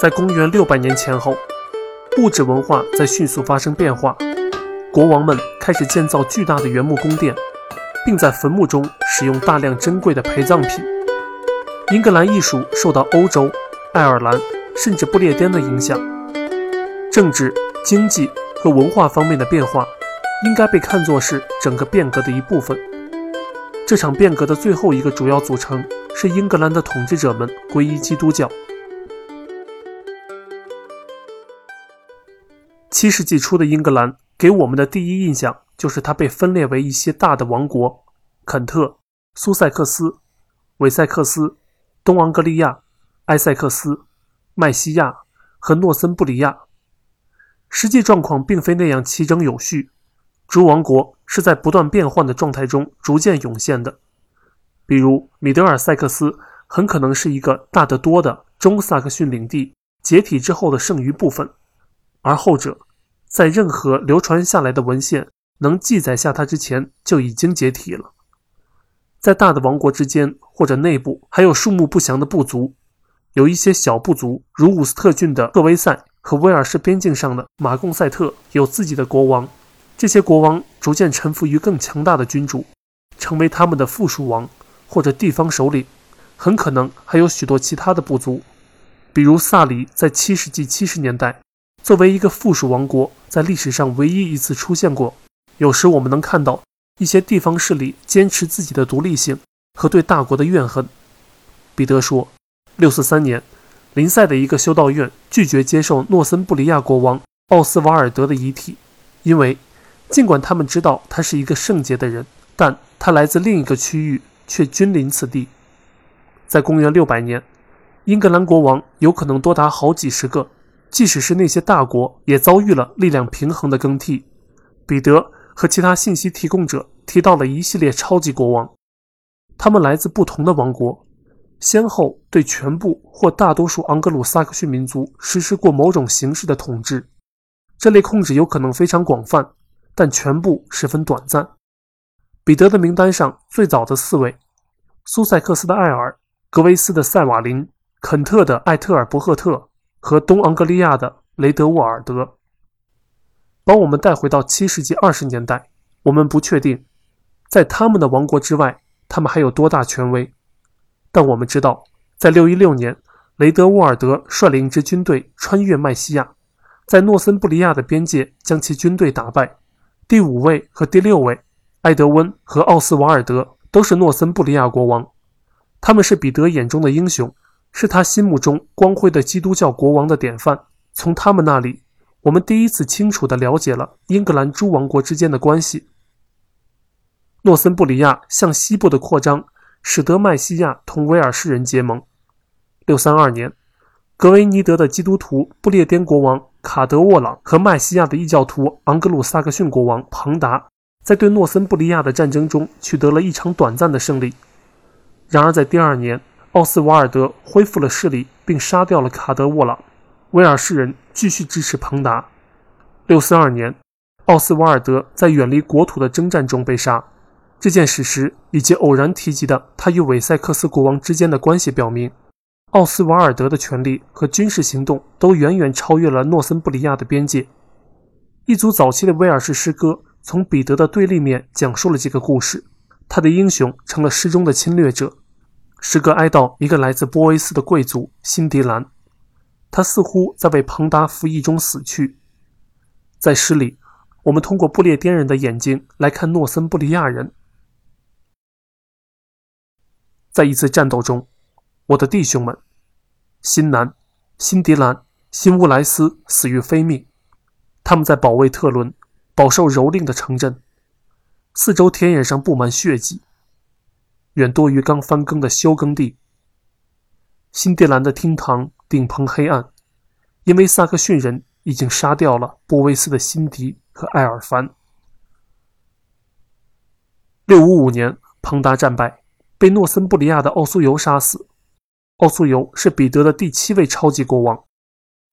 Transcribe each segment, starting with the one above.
在公元六百年前后，物质文化在迅速发生变化，国王们开始建造巨大的原木宫殿，并在坟墓中使用大量珍贵的陪葬品。英格兰艺术受到欧洲、爱尔兰甚至不列颠的影响，政治、经济和文化方面的变化应该被看作是整个变革的一部分。这场变革的最后一个主要组成是英格兰的统治者们皈依基督教。七世纪初的英格兰给我们的第一印象就是它被分裂为一些大的王国：肯特、苏塞克斯、韦塞克斯、东昂格利亚、埃塞克斯、麦西亚和诺森布里亚。实际状况并非那样齐整有序，诸王国是在不断变换的状态中逐渐涌现的。比如，米德尔塞克斯很可能是一个大得多的中萨克逊领地解体之后的剩余部分。而后者，在任何流传下来的文献能记载下它之前，就已经解体了。在大的王国之间或者内部，还有数目不详的部族，有一些小部族，如伍斯特郡的特维塞和威尔士边境上的马贡塞特，有自己的国王。这些国王逐渐臣服于更强大的君主，成为他们的附属王或者地方首领。很可能还有许多其他的部族，比如萨里，在七世纪七十年代。作为一个附属王国，在历史上唯一一次出现过。有时我们能看到一些地方势力坚持自己的独立性和对大国的怨恨。彼得说，六四三年，林塞的一个修道院拒绝接受诺森布里亚国王奥斯瓦尔德的遗体，因为尽管他们知道他是一个圣洁的人，但他来自另一个区域，却君临此地。在公元六百年，英格兰国王有可能多达好几十个。即使是那些大国，也遭遇了力量平衡的更替。彼得和其他信息提供者提到了一系列超级国王，他们来自不同的王国，先后对全部或大多数盎格鲁撒克逊民族实施过某种形式的统治。这类控制有可能非常广泛，但全部十分短暂。彼得的名单上最早的四位：苏塞克斯的艾尔、格维斯的塞瓦林、肯特的艾特尔伯赫特。和东昂格利亚的雷德沃尔德，把我们带回到七世纪二十年代。我们不确定，在他们的王国之外，他们还有多大权威。但我们知道，在六一六年，雷德沃尔德率领一支军队穿越麦西亚，在诺森布里亚的边界将其军队打败。第五位和第六位，埃德温和奥斯瓦尔德，都是诺森布里亚国王。他们是彼得眼中的英雄。是他心目中光辉的基督教国王的典范。从他们那里，我们第一次清楚地了解了英格兰诸王国之间的关系。诺森布里亚向西部的扩张，使得麦西亚同威尔士人结盟。六三二年，格维尼德的基督徒不列颠国王卡德沃朗和麦西亚的异教徒昂格鲁萨克逊国王庞达，在对诺森布里亚的战争中取得了一场短暂的胜利。然而，在第二年，奥斯瓦尔德恢复了势力，并杀掉了卡德沃朗。威尔士人继续支持彭达。六四二年，奥斯瓦尔德在远离国土的征战中被杀。这件史实以及偶然提及的他与韦塞克斯国王之间的关系表明，奥斯瓦尔德的权力和军事行动都远远超越了诺森布里亚的边界。一组早期的威尔士诗歌从彼得的对立面讲述了这个故事。他的英雄成了诗中的侵略者。诗歌哀悼一个来自波维斯的贵族辛迪兰，他似乎在为彭达服役中死去。在诗里，我们通过不列颠人的眼睛来看诺森布利亚人。在一次战斗中，我的弟兄们辛南、辛迪兰、辛乌莱斯死于非命。他们在保卫特伦，饱受蹂躏的城镇，四周田野上布满血迹。远多于刚翻耕的休耕地。新迪兰的厅堂顶棚黑暗，因为萨克逊人已经杀掉了波维斯的辛迪和艾尔凡。六五五年，彭达战败，被诺森布里亚的奥苏尤杀死。奥苏尤是彼得的第七位超级国王，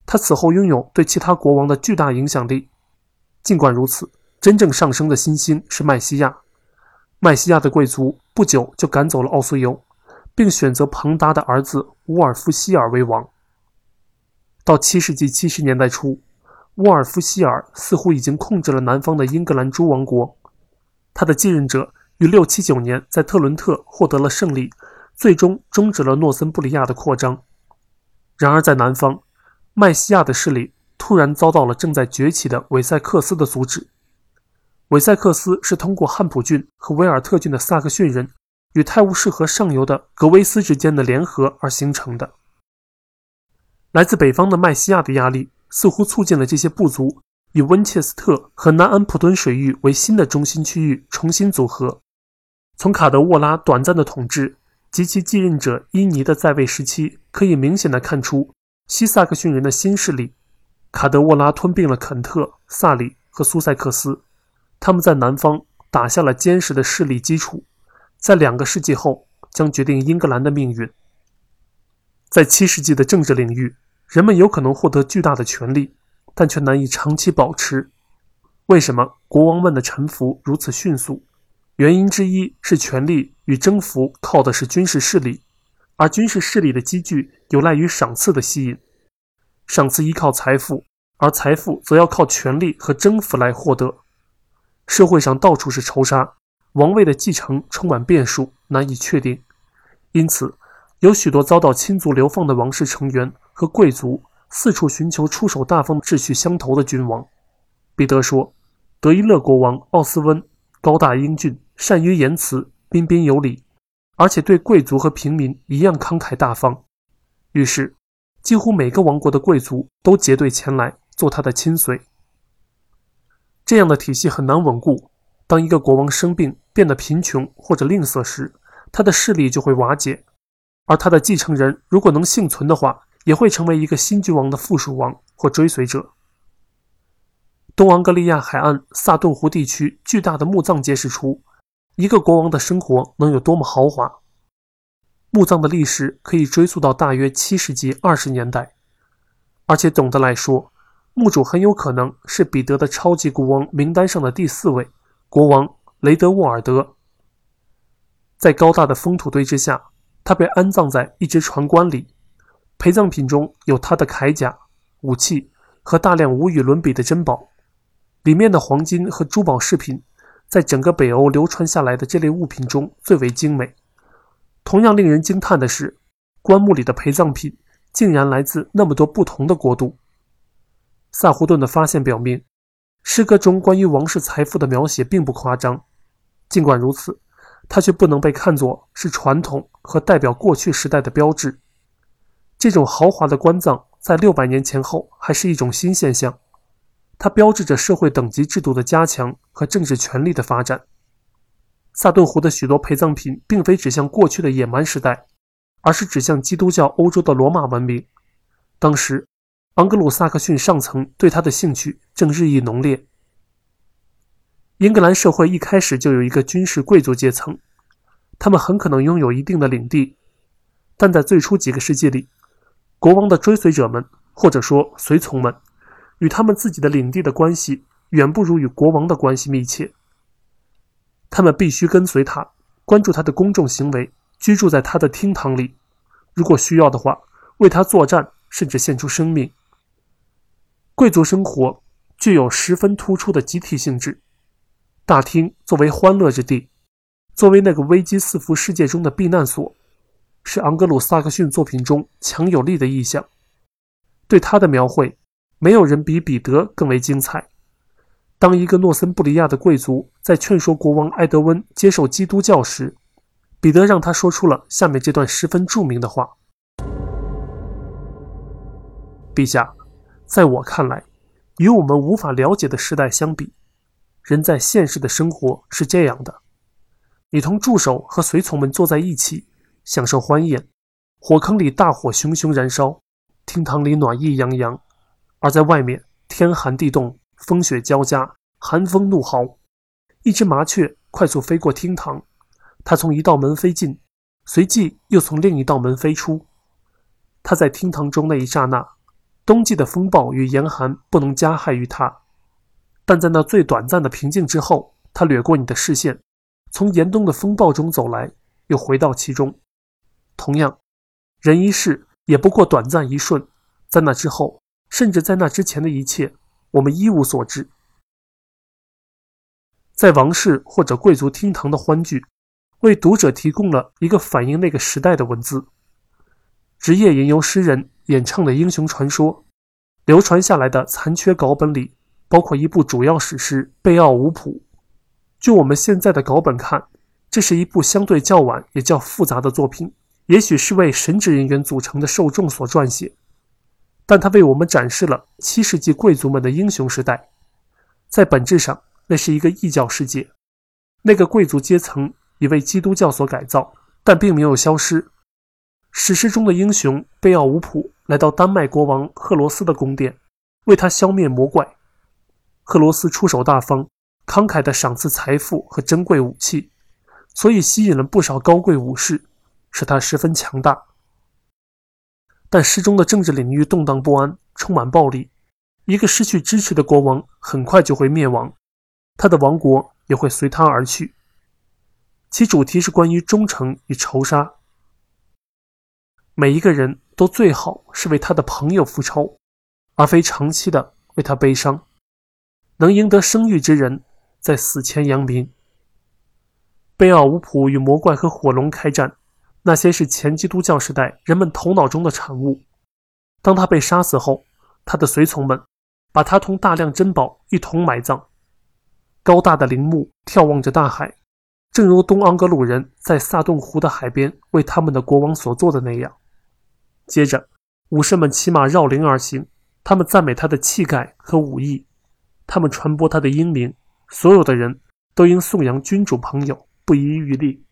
他此后拥有对其他国王的巨大影响力。尽管如此，真正上升的新星是麦西亚。麦西亚的贵族不久就赶走了奥苏尤，并选择庞达的儿子乌尔夫希尔为王。到七世纪七十年代初，沃尔夫希尔似乎已经控制了南方的英格兰诸王国。他的继任者于六七九年在特伦特获得了胜利，最终终止了诺森布里亚的扩张。然而，在南方，麦西亚的势力突然遭到了正在崛起的韦塞克斯的阻止。韦塞克斯是通过汉普郡和维尔特郡的萨克逊人与泰晤士河上游的格维斯之间的联合而形成的。来自北方的麦西亚的压力似乎促进了这些部族以温切斯特和南安普敦水域为新的中心区域重新组合。从卡德沃拉短暂的统治及其继任者伊尼的在位时期，可以明显的看出西萨克逊人的新势力。卡德沃拉吞并了肯特、萨里和苏塞克斯，他们在南方打下了坚实的势力基础，在两个世纪后将决定英格兰的命运。在七世纪的政治领域，人们有可能获得巨大的权力，但却难以长期保持。为什么国王们的臣服如此迅速？原因之一是权力与征服靠的是军事势力，而军事势力的积聚有赖于赏赐的吸引。赏赐依靠财富，而财富则要靠权力和征服来获得。社会上到处是仇杀，王位的继承充满变数，难以确定，因此。有许多遭到亲族流放的王室成员和贵族四处寻求出手大方、志趣相投的君王。彼得说：“德伊勒国王奥斯温高大英俊，善于言辞，彬彬有礼，而且对贵族和平民一样慷慨大方。”于是，几乎每个王国的贵族都结队前来做他的亲随。这样的体系很难稳固。当一个国王生病、变得贫穷或者吝啬时，他的势力就会瓦解。而他的继承人如果能幸存的话，也会成为一个新君王的附属王或追随者。东昂格利亚海岸萨顿湖地区巨大的墓葬揭示出一个国王的生活能有多么豪华。墓葬的历史可以追溯到大约七世纪二十年代，而且总的来说，墓主很有可能是彼得的超级国王名单上的第四位国王雷德沃尔德。在高大的封土堆之下。他被安葬在一只船棺里，陪葬品中有他的铠甲、武器和大量无与伦比的珍宝。里面的黄金和珠宝饰品，在整个北欧流传下来的这类物品中最为精美。同样令人惊叹的是，棺木里的陪葬品竟然来自那么多不同的国度。萨胡顿的发现表明，诗歌中关于王室财富的描写并不夸张。尽管如此。它却不能被看作是传统和代表过去时代的标志。这种豪华的棺葬在六百年前后还是一种新现象，它标志着社会等级制度的加强和政治权力的发展。萨顿湖的许多陪葬品并非指向过去的野蛮时代，而是指向基督教欧洲的罗马文明。当时，昂格鲁萨克逊上层对他的兴趣正日益浓烈。英格兰社会一开始就有一个军事贵族阶层，他们很可能拥有一定的领地，但在最初几个世纪里，国王的追随者们或者说随从们与他们自己的领地的关系远不如与国王的关系密切。他们必须跟随他，关注他的公众行为，居住在他的厅堂里，如果需要的话，为他作战，甚至献出生命。贵族生活具有十分突出的集体性质。大厅作为欢乐之地，作为那个危机四伏世界中的避难所，是昂格鲁萨克逊作品中强有力的意象。对他的描绘，没有人比彼得更为精彩。当一个诺森布里亚的贵族在劝说国王埃德温接受基督教时，彼得让他说出了下面这段十分著名的话：“陛下，在我看来，与我们无法了解的时代相比。”人在现实的生活是这样的：你同助手和随从们坐在一起，享受欢宴。火坑里大火熊熊燃烧，厅堂里暖意洋洋；而在外面，天寒地冻，风雪交加，寒风怒号。一只麻雀快速飞过厅堂，它从一道门飞进，随即又从另一道门飞出。它在厅堂中那一刹那，冬季的风暴与严寒不能加害于它。但在那最短暂的平静之后，他掠过你的视线，从严冬的风暴中走来，又回到其中。同样，人一世也不过短暂一瞬，在那之后，甚至在那之前的一切，我们一无所知。在王室或者贵族厅堂的欢聚，为读者提供了一个反映那个时代的文字。职业吟游诗人演唱的英雄传说，流传下来的残缺稿本里，包括一部主要史诗《贝奥武普》。就我们现在的稿本看，这是一部相对较晚也较复杂的作品，也许是为神职人员组成的受众所撰写，但它为我们展示了七世纪贵族们的英雄时代。在本质上，那是一个异教世界，那个贵族阶层已为基督教所改造，但并没有消失。史诗中的英雄贝奥武普来到丹麦国王赫罗斯的宫殿，为他消灭魔怪。赫罗斯出手大方，慷慨地赏赐财富和珍贵武器，所以吸引了不少高贵武士，使他十分强大。但诗中的政治领域动荡不安，充满暴力。一个失去支持的国王很快就会灭亡。他的王国也会随他而去。其主题是关于忠诚与仇杀。每一个人都最好是为他的朋友复仇，而非长期的为他悲伤。能赢得声誉之人，在死前扬名。贝奥武普与魔怪和火龙开战，那些是前基督教时代人们头脑中的产物。当他被杀死后，他的随从们把他同大量珍宝一同埋葬。高大的陵墓眺望着大海，正如东昂格鲁人在萨顿湖的海边为他们的国王所做的那样。接着，武士们骑马绕陵而行，他们赞美他的气概和武艺，他们传播他的英名。所有的人都应颂扬君主朋友，不遗余力。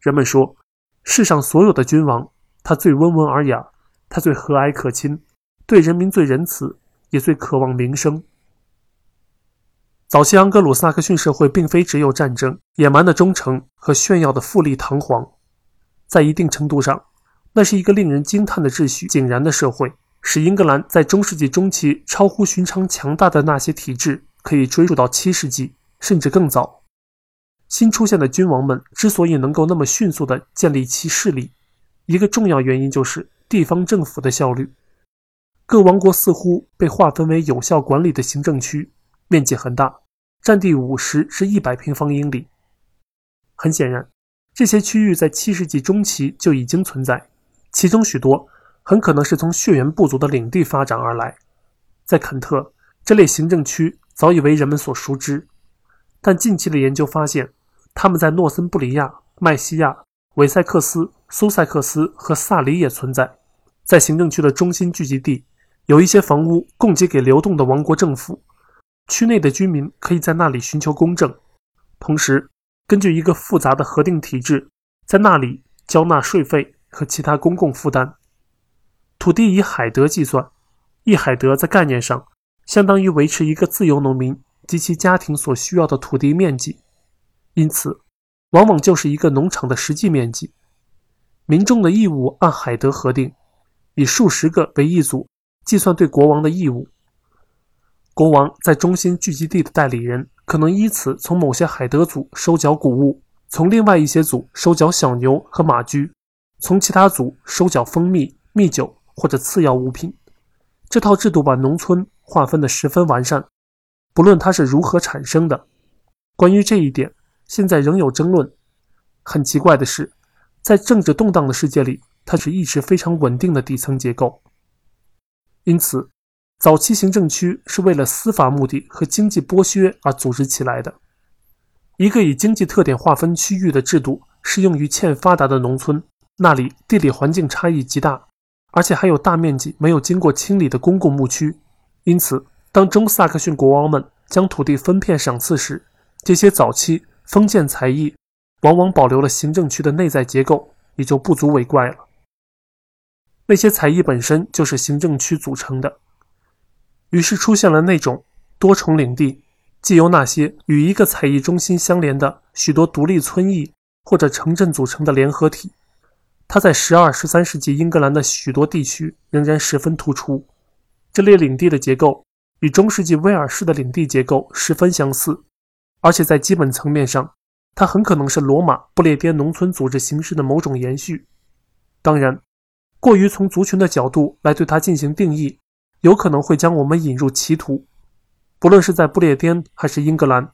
人们说，世上所有的君王，他最温文尔雅，他最和蔼可亲，对人民最仁慈，也最渴望名声。早期盎格鲁撒克逊社会并非只有战争、野蛮的忠诚和炫耀的富丽堂皇，在一定程度上，那是一个令人惊叹的秩序井然的社会，使英格兰在中世纪中期超乎寻常强大的那些体制可以追溯到七世纪甚至更早。新出现的君王们之所以能够那么迅速地建立其势力，一个重要原因就是地方政府的效率。各王国似乎被划分为有效管理的行政区。面积很大，占地五十至一百平方英里。很显然，这些区域在七世纪中期就已经存在，其中许多很可能是从血缘部族的领地发展而来。在肯特，这类行政区早已为人们所熟知，但近期的研究发现，他们在诺森布里亚、麦西亚、韦塞克斯、苏塞克斯和萨里也存在。在行政区的中心聚集地，有一些房屋供给给流动的王国政府。区内的居民可以在那里寻求公正，同时根据一个复杂的核定体制，在那里交纳税费和其他公共负担。土地以海德计算，一海德在概念上相当于维持一个自由农民及其家庭所需要的土地面积，因此往往就是一个农场的实际面积。民众的义务按海德核定，以数十个为一组计算对国王的义务。国王在中心聚集地的代理人可能依此从某些海德组收缴谷物，从另外一些组收缴小牛和马驹，从其他族收缴蜂蜜、蜜酒或者次要物品。这套制度把农村划分得十分完善，不论它是如何产生的。关于这一点，现在仍有争论。很奇怪的是，在政治动荡的世界里，它是一直非常稳定的底层结构。因此。早期行政区是为了司法目的和经济剥削而组织起来的。一个以经济特点划分区域的制度适用于欠发达的农村，那里地理环境差异极大，而且还有大面积没有经过清理的公共牧区。因此，当中萨克逊国王们将土地分片赏赐时，这些早期封建才艺往往保留了行政区的内在结构，也就不足为怪了。那些才艺本身就是行政区组成的。于是出现了那种多重领地，既由那些与一个采邑中心相连的许多独立村邑或者城镇组成的联合体。它在十二、十三世纪英格兰的许多地区仍然十分突出。这类领地的结构与中世纪威尔士的领地结构十分相似，而且在基本层面上，它很可能是罗马不列颠农村组织形式的某种延续。当然，过于从族群的角度来对它进行定义，有可能会将我们引入歧途。不论是在不列颠还是英格兰，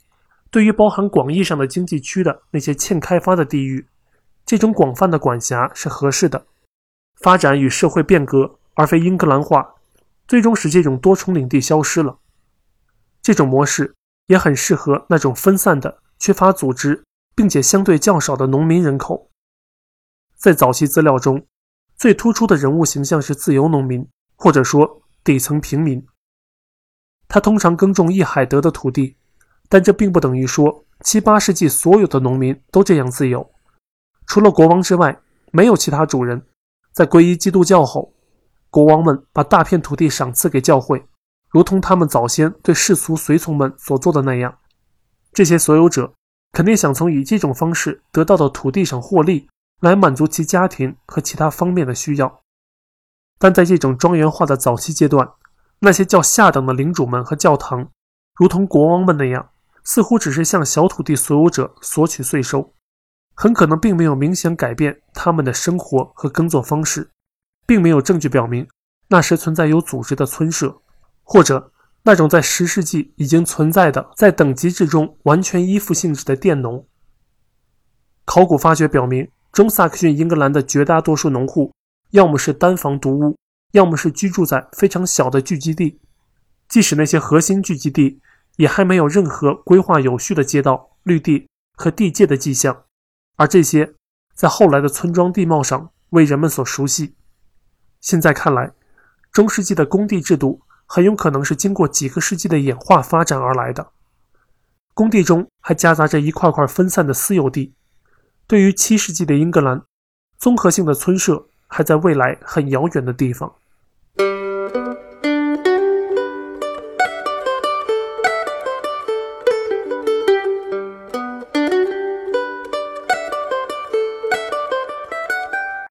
对于包含广义上的经济区的那些欠开发的地域，这种广泛的管辖是合适的。发展与社会变革，而非英格兰化，最终使这种多重领地消失了。这种模式也很适合那种分散的、缺乏组织并且相对较少的农民人口。在早期资料中，最突出的人物形象是自由农民，或者说底层平民。他通常耕种一海德的土地，但这并不等于说七八世纪所有的农民都这样自由。除了国王之外，没有其他主人。在皈依基督教后，国王们把大片土地赏赐给教会，如同他们早先对世俗随从们所做的那样。这些所有者肯定想从以这种方式得到的土地上获利，来满足其家庭和其他方面的需要。但在这种庄园化的早期阶段，那些较下等的领主们和教堂，如同国王们那样，似乎只是向小土地所有者索取税收，很可能并没有明显改变他们的生活和耕作方式，并没有证据表明那时存在有组织的村社，或者那种在十世纪已经存在的在等级制中完全依附性质的佃农。考古发掘表明，中萨克逊英格兰的绝大多数农户，要么是单房独屋。要么是居住在非常小的聚集地，即使那些核心聚集地也还没有任何规划有序的街道、绿地和地界的迹象，而这些在后来的村庄地貌上为人们所熟悉。现在看来，中世纪的工地制度很有可能是经过几个世纪的演化发展而来的。工地中还夹杂着一块块分散的私有地。对于七世纪的英格兰，综合性的村社还在未来很遥远的地方。